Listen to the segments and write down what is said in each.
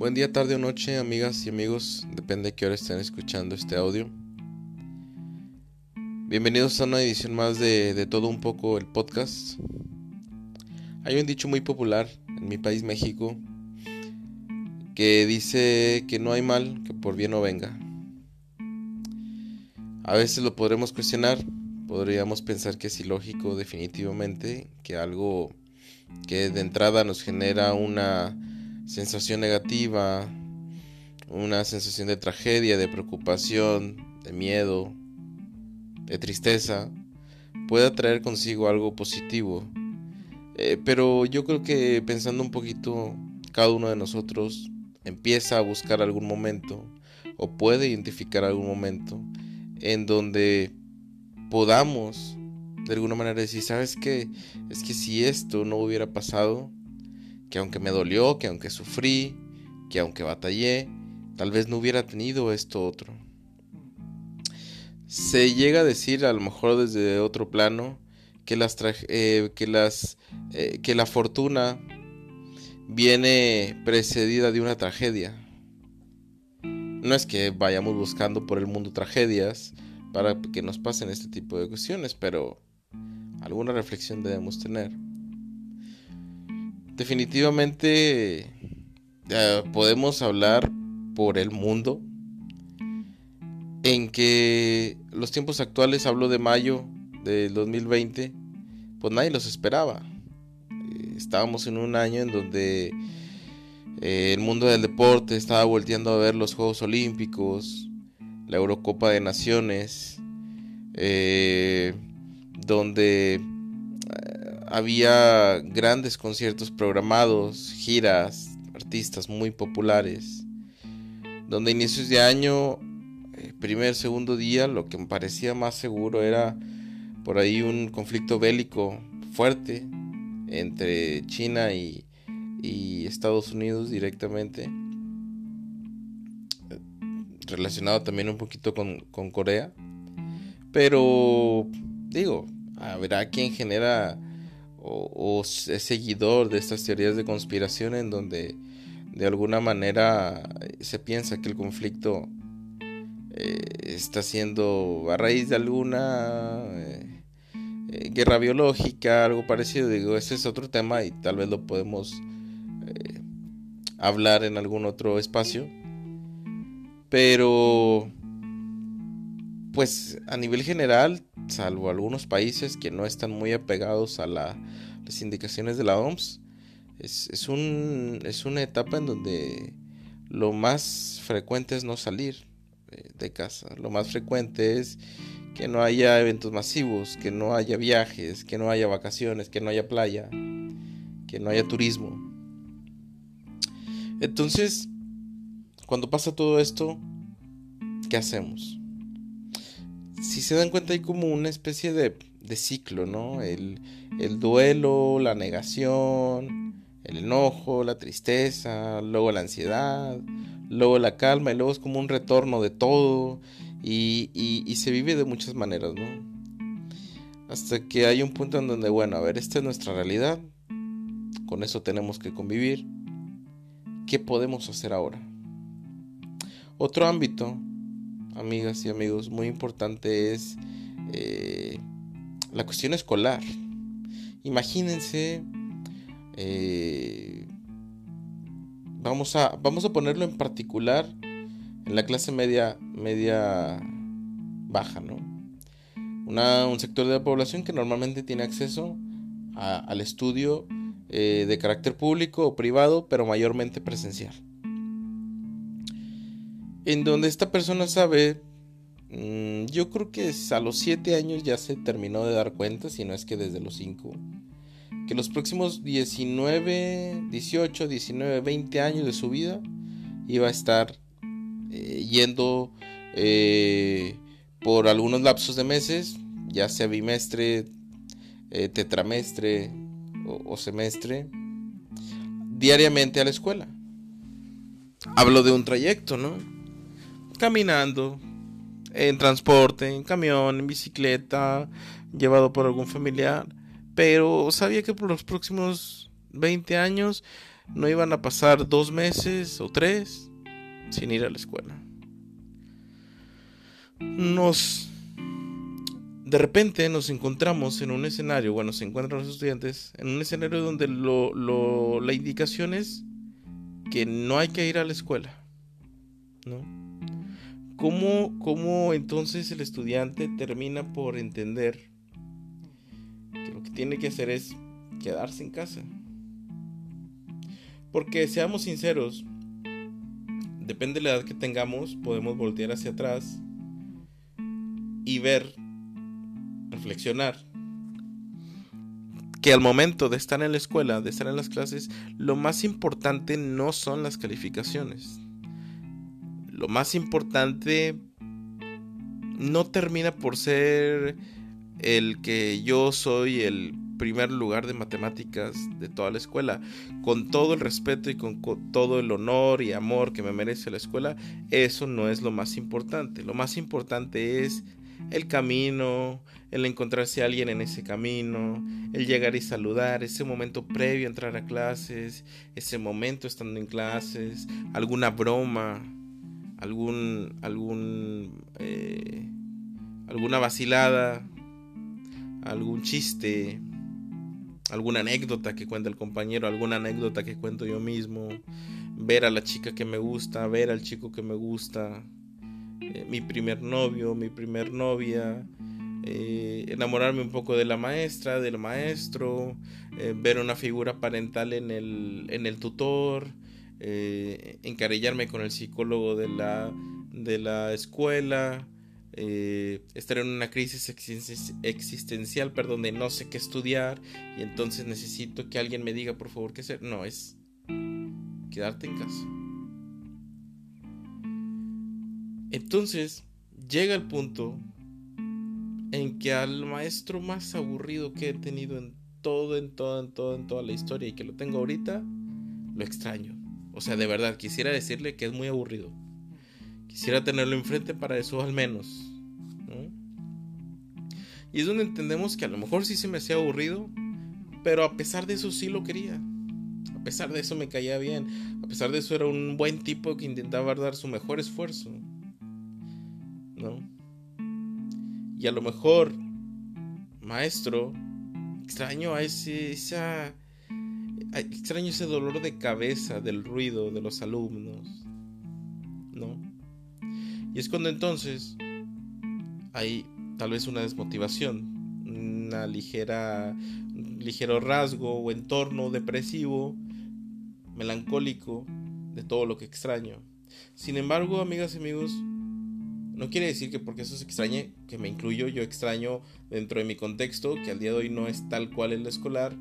Buen día, tarde o noche, amigas y amigos, depende de qué hora estén escuchando este audio. Bienvenidos a una edición más de, de todo un poco el podcast. Hay un dicho muy popular en mi país, México, que dice que no hay mal que por bien no venga. A veces lo podremos cuestionar, podríamos pensar que es ilógico definitivamente que algo que de entrada nos genera una sensación negativa, una sensación de tragedia, de preocupación, de miedo, de tristeza, pueda traer consigo algo positivo. Eh, pero yo creo que pensando un poquito, cada uno de nosotros empieza a buscar algún momento o puede identificar algún momento en donde podamos de alguna manera decir, ¿sabes qué? Es que si esto no hubiera pasado, que aunque me dolió, que aunque sufrí, que aunque batallé, tal vez no hubiera tenido esto otro. Se llega a decir, a lo mejor desde otro plano, que las, eh, que, las eh, que la fortuna viene precedida de una tragedia. No es que vayamos buscando por el mundo tragedias para que nos pasen este tipo de cuestiones, pero alguna reflexión debemos tener. Definitivamente eh, podemos hablar por el mundo en que los tiempos actuales, hablo de mayo del 2020, pues nadie los esperaba. Eh, estábamos en un año en donde eh, el mundo del deporte estaba volteando a ver los Juegos Olímpicos, la Eurocopa de Naciones, donde había grandes conciertos programados, giras, artistas muy populares, donde inicios de año, eh, primer, segundo día, lo que me parecía más seguro era por ahí un conflicto bélico fuerte entre China y, Estados Unidos directamente, relacionado también un poquito con, con Corea, pero digo, habrá quien genera o, es seguidor de estas teorías de conspiración en donde de alguna manera eh, se piensa que el conflicto eh, está siendo a raíz de alguna eh, guerra biológica, algo parecido. Digo, ese es otro tema y tal vez lo podemos hablar en algún otro espacio. Pero, pues a nivel general, salvo algunos países que no están muy apegados a las indicaciones de la OMS, es, un, es una etapa en donde lo más frecuente es no salir eh, de casa. Lo más frecuente es que no haya eventos masivos, que no haya viajes, que no haya vacaciones, que no haya playa, que no haya turismo. Entonces, cuando pasa todo esto, ¿qué hacemos? Si se dan cuenta hay como una especie de, ciclo, ¿no? El, duelo, la negación, el enojo, la tristeza, luego la ansiedad, luego la calma y luego es como un retorno de todo y, y, se vive de muchas maneras, ¿no? Hasta que hay un punto en donde, bueno, a ver, esta es nuestra realidad, con eso tenemos que convivir. ¿Qué podemos hacer ahora? Otro ámbito amigas y amigos, muy importante es eh, la cuestión escolar. Imagínense, eh, vamos, a, vamos a ponerlo en particular en la clase media, media baja, ¿no? un sector de la población que normalmente tiene acceso al estudio eh, de carácter público o privado, pero mayormente presencial en donde esta persona sabe, mm, yo creo que a los 7 años ya se terminó de dar cuenta, si no es que desde los 5, que los próximos 19, 18, 19, 20 años de su vida iba a estar eh, yendo eh, por algunos lapsos de meses, ya sea bimestre, eh, tetramestre o semestre, diariamente a la escuela. Hablo de un trayecto, ¿no? Caminando, en transporte, en camión, en bicicleta, llevado por algún familiar, pero sabía que por los próximos 20 años no iban a pasar dos meses o tres sin ir a la escuela. Nos de repente nos encontramos en un escenario, bueno, se encuentran los estudiantes en un escenario donde lo, la indicación es que no hay que ir a la escuela, ¿no? ¿Cómo, ¿Cómo entonces el estudiante termina por entender que lo que tiene que hacer es quedarse en casa? Porque seamos sinceros, depende de la edad que tengamos, podemos voltear hacia atrás y ver reflexionar que al momento de estar en la escuela, de estar en las clases, lo más importante no son las calificaciones. Lo más importante no termina por ser el que yo soy el primer lugar de matemáticas de toda la escuela. Con todo el respeto y con, todo el honor y amor que me merece la escuela, eso no es lo más importante. Lo más importante es el camino, el encontrarse a alguien en ese camino, el llegar y saludar, ese momento previo a entrar a clases, ese momento estando en clases, alguna broma, algún, eh, alguna vacilada, algún chiste, alguna anécdota que cuenta el compañero, alguna anécdota que cuento yo mismo, ver a la chica que me gusta, ver al chico que me gusta, eh, mi primer novio, mi primer novia, eh, enamorarme un poco de la maestra, del maestro, ver una figura parental en el, en el tutor, encarellarme con el psicólogo de la, de la escuela, estar en una crisis existencial, perdón, de no sé qué estudiar y entonces necesito que alguien me diga por favor qué hacer. No, es quedarte en casa. Entonces llega el punto en que al maestro más aburrido que he tenido en todo, en todo, en todo, en toda la historia y que lo tengo ahorita, lo extraño. O sea, de verdad, quisiera decirle que es muy aburrido. Quisiera tenerlo enfrente para eso al menos. Y es donde entendemos que a lo mejor sí se me hacía aburrido, pero a pesar de eso sí lo quería. A pesar de eso me caía bien. A pesar de eso era un buen tipo que intentaba dar su mejor esfuerzo. ¿no? Y a lo mejor, maestro, extraño a ese, esa, extraño ese dolor de cabeza del ruido de los alumnos, ¿no? Y es cuando entonces hay tal vez una desmotivación, una ligera, un ligero rasgo o entorno depresivo, melancólico de todo lo que extraño. Sin embargo, amigas y amigos, no quiere decir que porque eso se extrañe, que me incluyo, yo extraño dentro de mi contexto, que al día de hoy no es tal cual el escolar,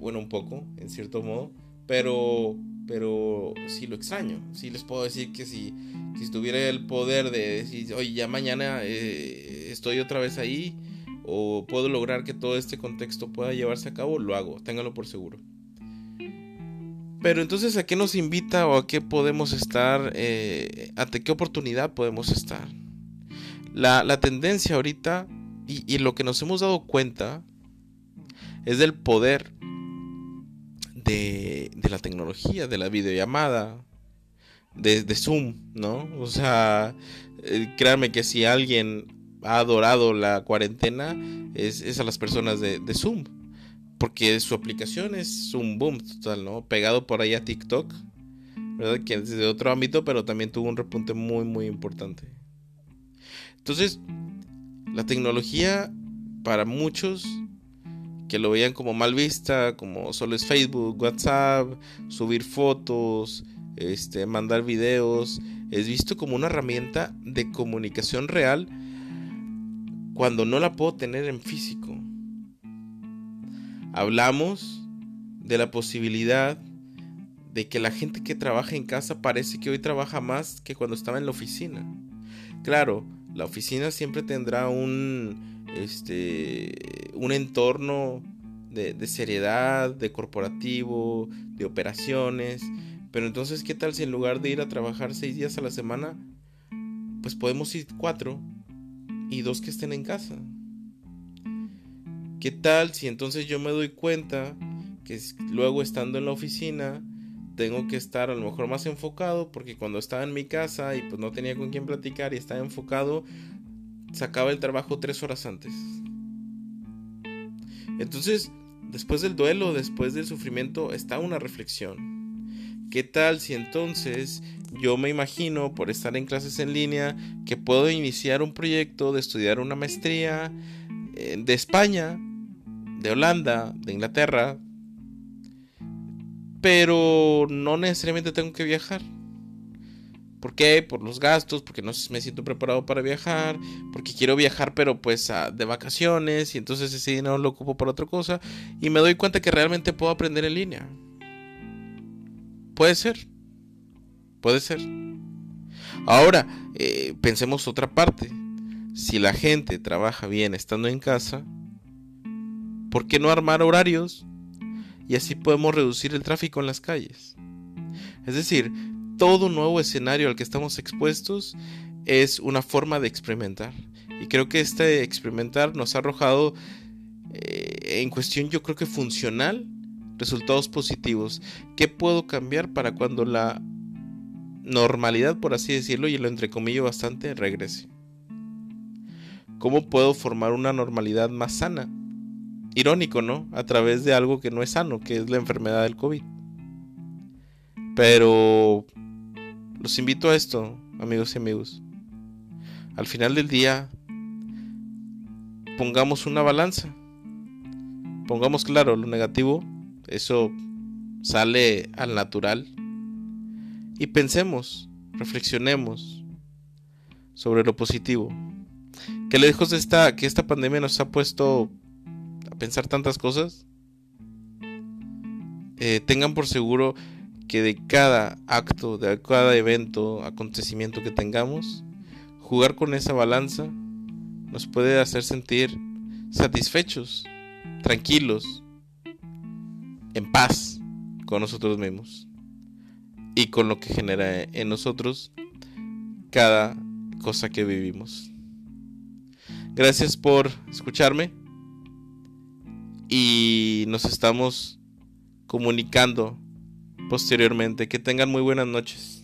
bueno, un poco, en cierto modo, pero, pero sí lo extraño. Sí les puedo decir que si, si tuviera el poder de decir, oye, ya mañana eh, estoy otra vez ahí, o puedo lograr que todo este contexto pueda llevarse a cabo, lo hago, téngalo por seguro. Pero entonces, ¿a qué nos invita o a qué podemos estar? Eh, ¿Ante qué oportunidad podemos estar? La, tendencia ahorita y, lo que nos hemos dado cuenta es del poder de, la tecnología, de la videollamada, de, Zoom, ¿no? O sea, eh, créanme que si alguien ha adorado la cuarentena, es, a las personas de, de Zoom porque su aplicación es un boom total, ¿no? Pegado por ahí a TikTok, ¿verdad? Que es de otro ámbito, pero también tuvo un repunte muy, muy importante. Entonces, la tecnología para muchos que lo veían como mal vista, como solo es Facebook, WhatsApp, subir fotos, este, mandar videos, es visto como una herramienta de comunicación real cuando no la puedo tener en físico. Hablamos de la posibilidad de que la gente que trabaja en casa parece que hoy trabaja más que cuando estaba en la oficina. Claro, la oficina siempre tendrá un, este, un entorno de, seriedad, de corporativo, de operaciones. Pero entonces, ¿qué tal si en lugar de ir a trabajar seis días a la semana, pues podemos ir cuatro y dos que estén en casa? ¿Qué tal si entonces yo me doy cuenta que luego estando en la oficina tengo que estar a lo mejor más enfocado porque cuando estaba en mi casa y pues no tenía con quién platicar y estaba enfocado, sacaba el trabajo tres horas antes. Entonces, después del duelo, después del sufrimiento, está una reflexión. ¿Qué tal si entonces yo me imagino, por estar en clases en línea, que puedo iniciar un proyecto de estudiar una maestría eh, de España, de Holanda, de Inglaterra, pero no necesariamente tengo que viajar. ¿Por qué? Por los gastos, porque no me siento preparado para viajar, porque quiero viajar pero pues de vacaciones y entonces ese dinero lo ocupo para otra cosa y me doy cuenta que realmente puedo aprender en línea. Puede ser, puede ser. Ahora, eh, pensemos otra parte. Si la gente trabaja bien estando en casa, ¿por qué no armar horarios? Y así podemos reducir el tráfico en las calles. Es decir, todo nuevo escenario al que estamos expuestos es una forma de experimentar. Y creo que este experimentar nos ha arrojado eh, en cuestión yo creo que funcional resultados positivos. ¿Qué puedo cambiar para cuando la normalidad, por así decirlo, y lo entrecomillo bastante, regrese? ¿Cómo puedo formar una normalidad más sana? Irónico, ¿no? A través de algo que no es sano, que es la enfermedad del COVID. Pero los invito a esto, amigos y amigos. Al final del día, pongamos una balanza. Pongamos claro lo negativo, eso sale al natural. Y pensemos, reflexionemos sobre lo positivo. Que lejos está que esta pandemia nos ha puesto a pensar tantas cosas. Eh, tengan por seguro que de cada acto, de cada evento, acontecimiento que tengamos, jugar con esa balanza nos puede hacer sentir satisfechos, tranquilos, en paz con nosotros mismos y con lo que genera en nosotros cada cosa que vivimos. Gracias por escucharme y nos estamos comunicando posteriormente. Que tengan muy buenas noches.